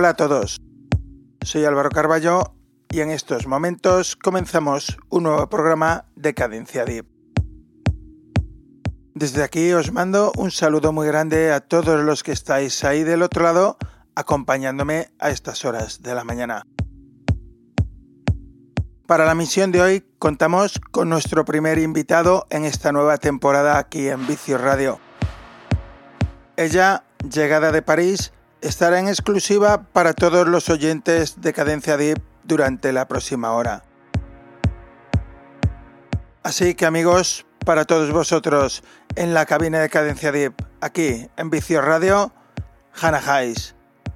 Hola a todos, soy Álvaro Carballo y en estos momentos comenzamos un nuevo programa de Cadencia Deep. Desde aquí os mando un saludo muy grande a todos los que estáis ahí del otro lado acompañándome a estas horas de la mañana. Para la misión de hoy contamos con nuestro primer invitado en esta nueva temporada aquí en Vicio Radio. Ella, llegada de París, estará en exclusiva para todos los oyentes de Cadencia Deep durante la próxima hora. Así que amigos, para todos vosotros en la cabina de Cadencia Deep, aquí en Vicio Radio, Hannah Hayes.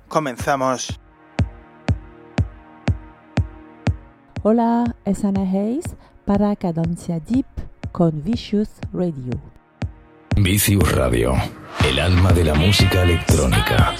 Comenzamos. Hola, es Ana Hayes para Cadencia Deep con Vicious Radio. Vicious Radio, el alma de la música electrónica.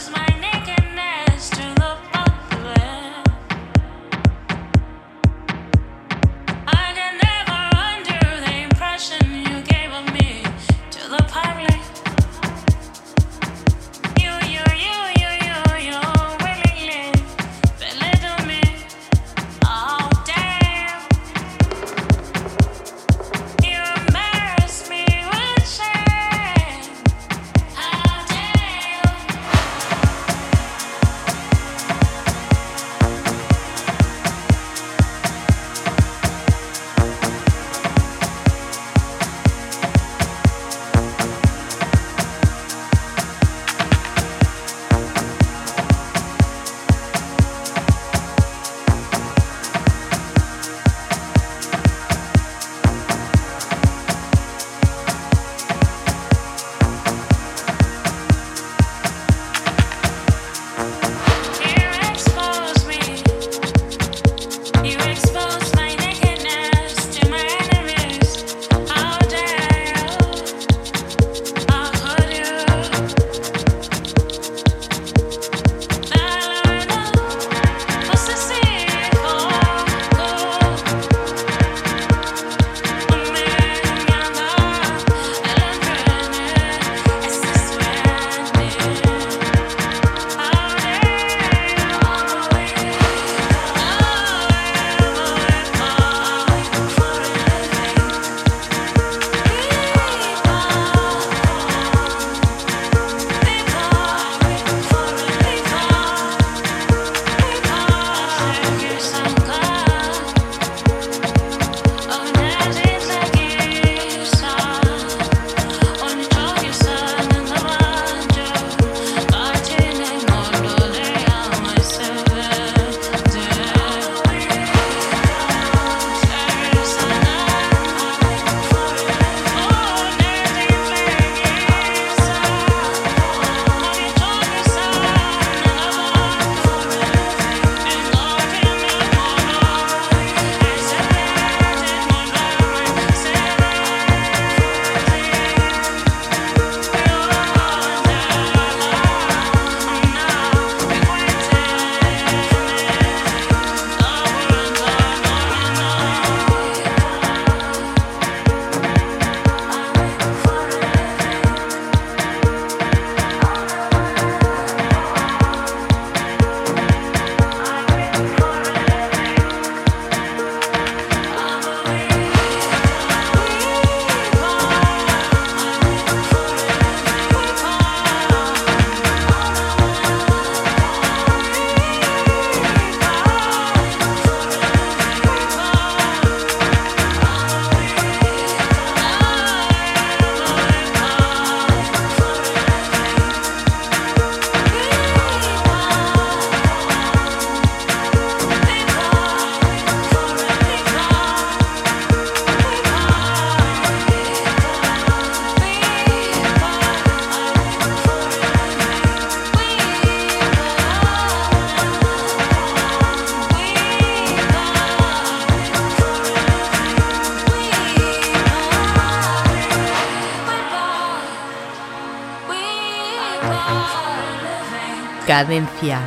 Cadencia.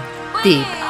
Tip.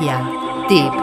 Cadencia. Tip.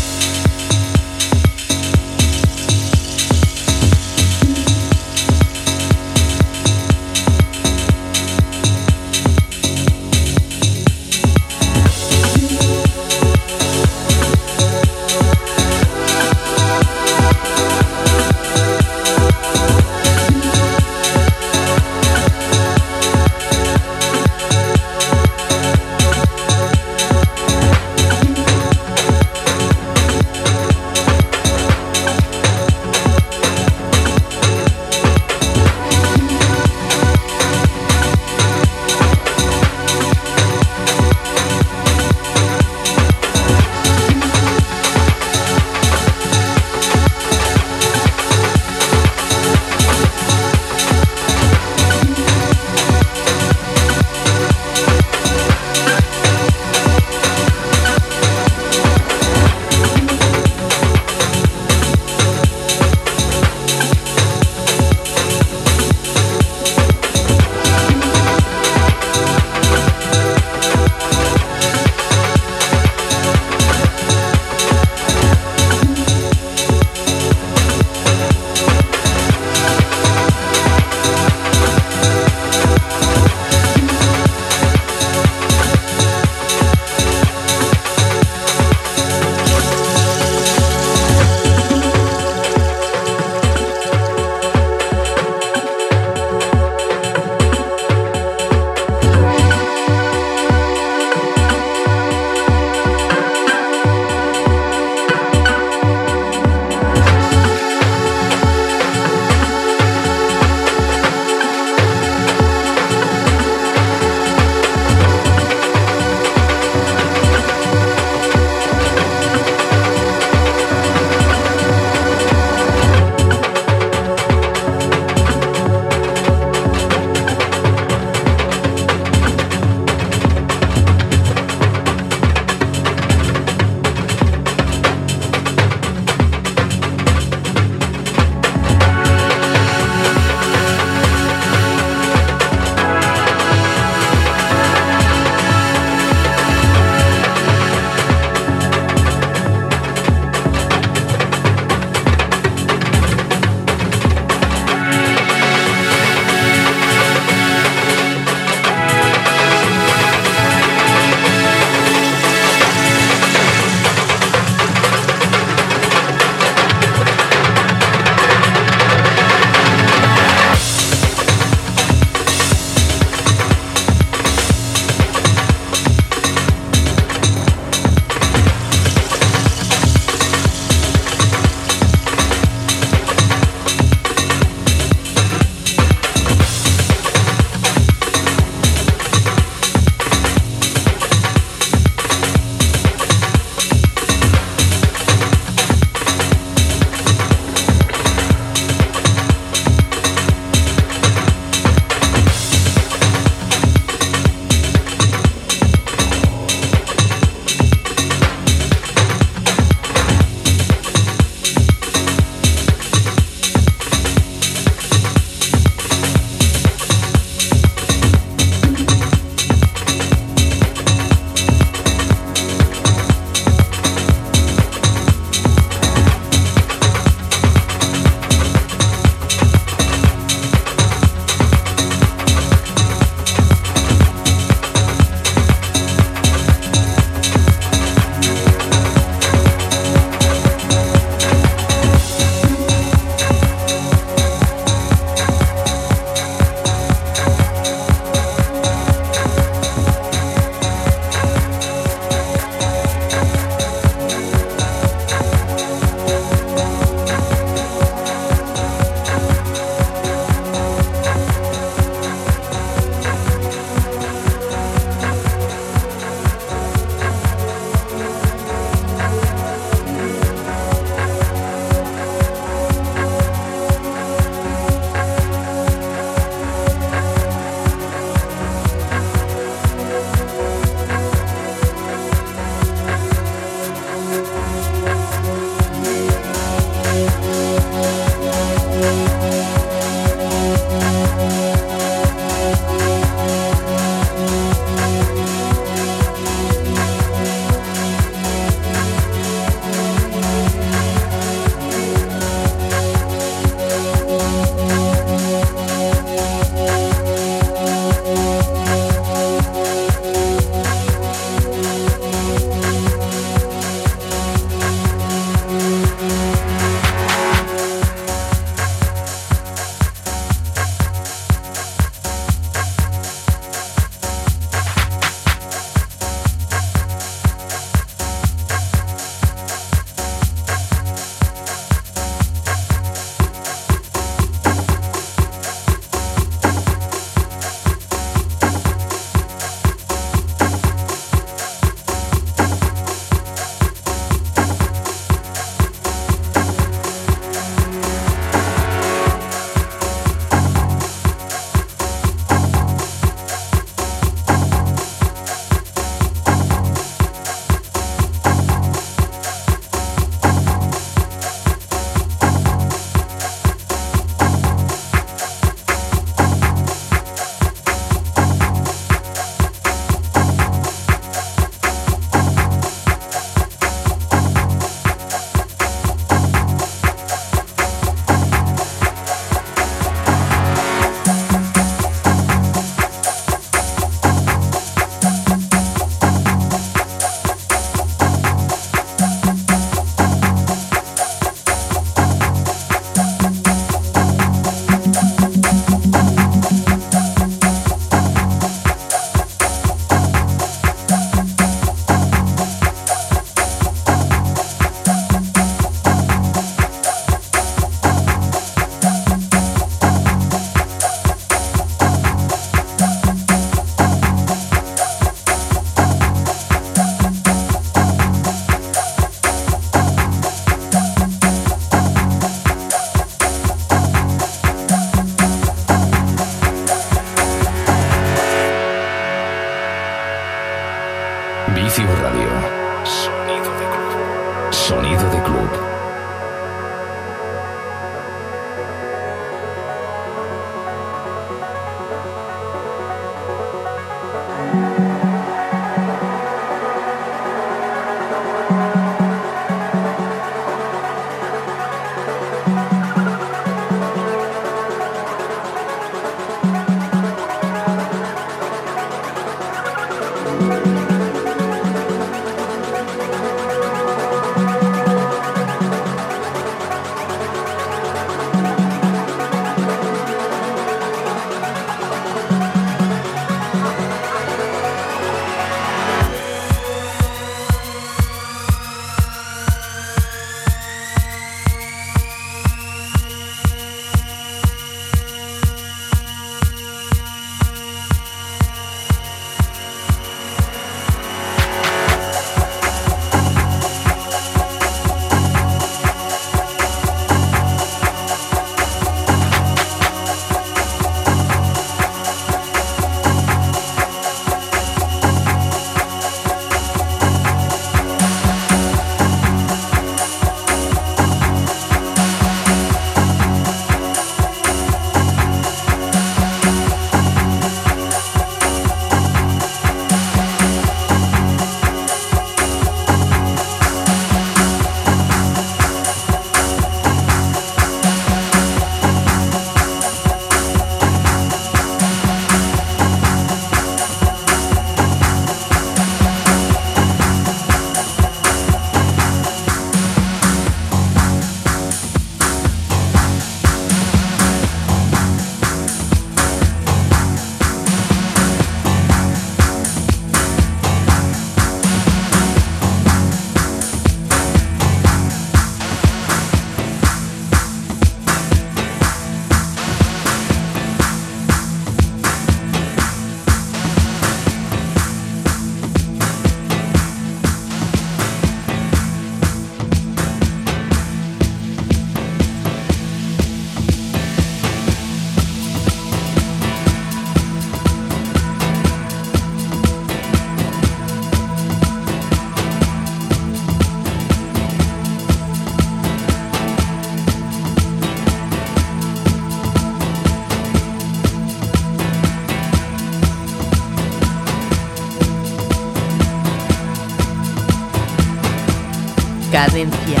Cadencia.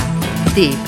Tip.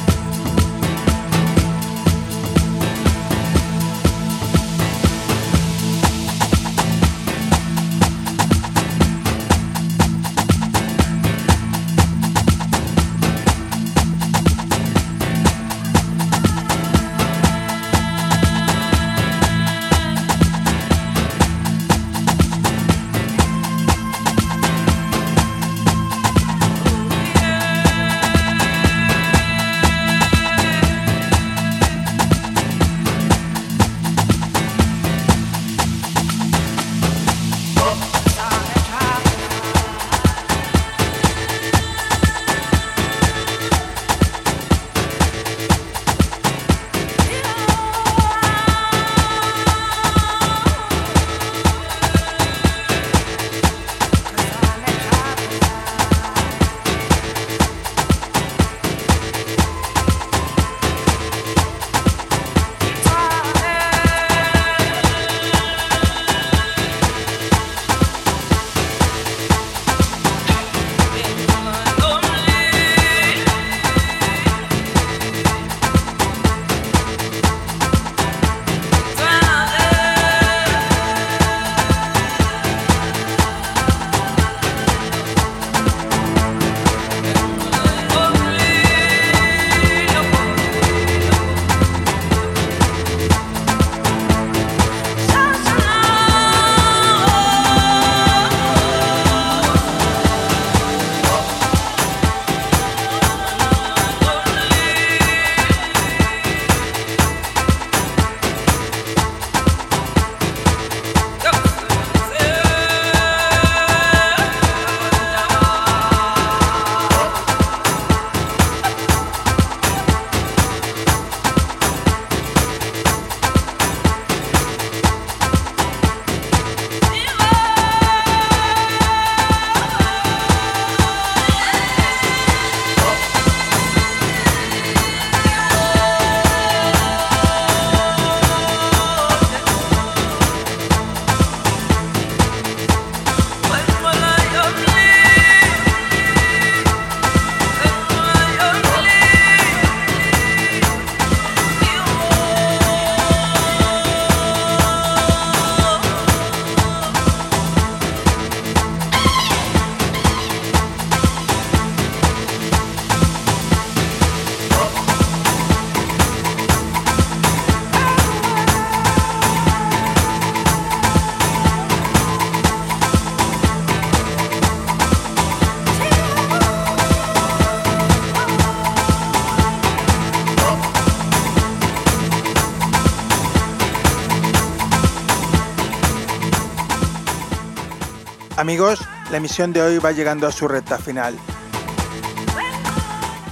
Amigos, la emisión de hoy va llegando a su recta final.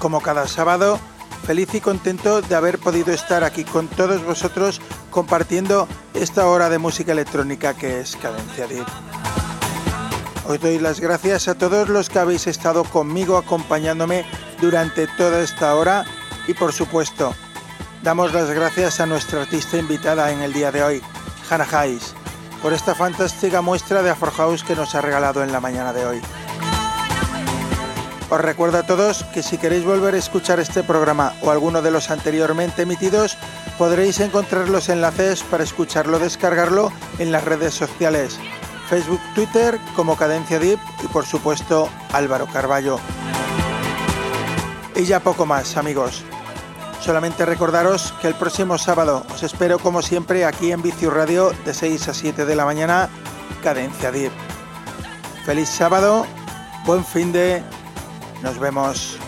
Como cada sábado, feliz y contento de haber podido estar aquí con todos vosotros compartiendo esta hora de música electrónica que es Cadencia Deep. Os doy las gracias a todos los que habéis estado conmigo acompañándome durante toda esta hora y por supuesto, damos las gracias a nuestra artista invitada en el día de hoy, Hannah Hayes, por esta fantástica muestra de Afro House que nos ha regalado en la mañana de hoy. Os recuerdo a todos que si queréis volver a escuchar este programa o alguno de los anteriormente emitidos, podréis encontrar los enlaces para escucharlo o descargarlo en las redes sociales, Facebook, Twitter como Cadencia Deep y por supuesto Álvaro Carballo. Y ya poco más amigos. Solamente recordaros que el próximo sábado os espero como siempre aquí en Vicio Radio de 6 a 7 de la mañana, Cadencia Deep. Feliz sábado, buen fin de nos vemos.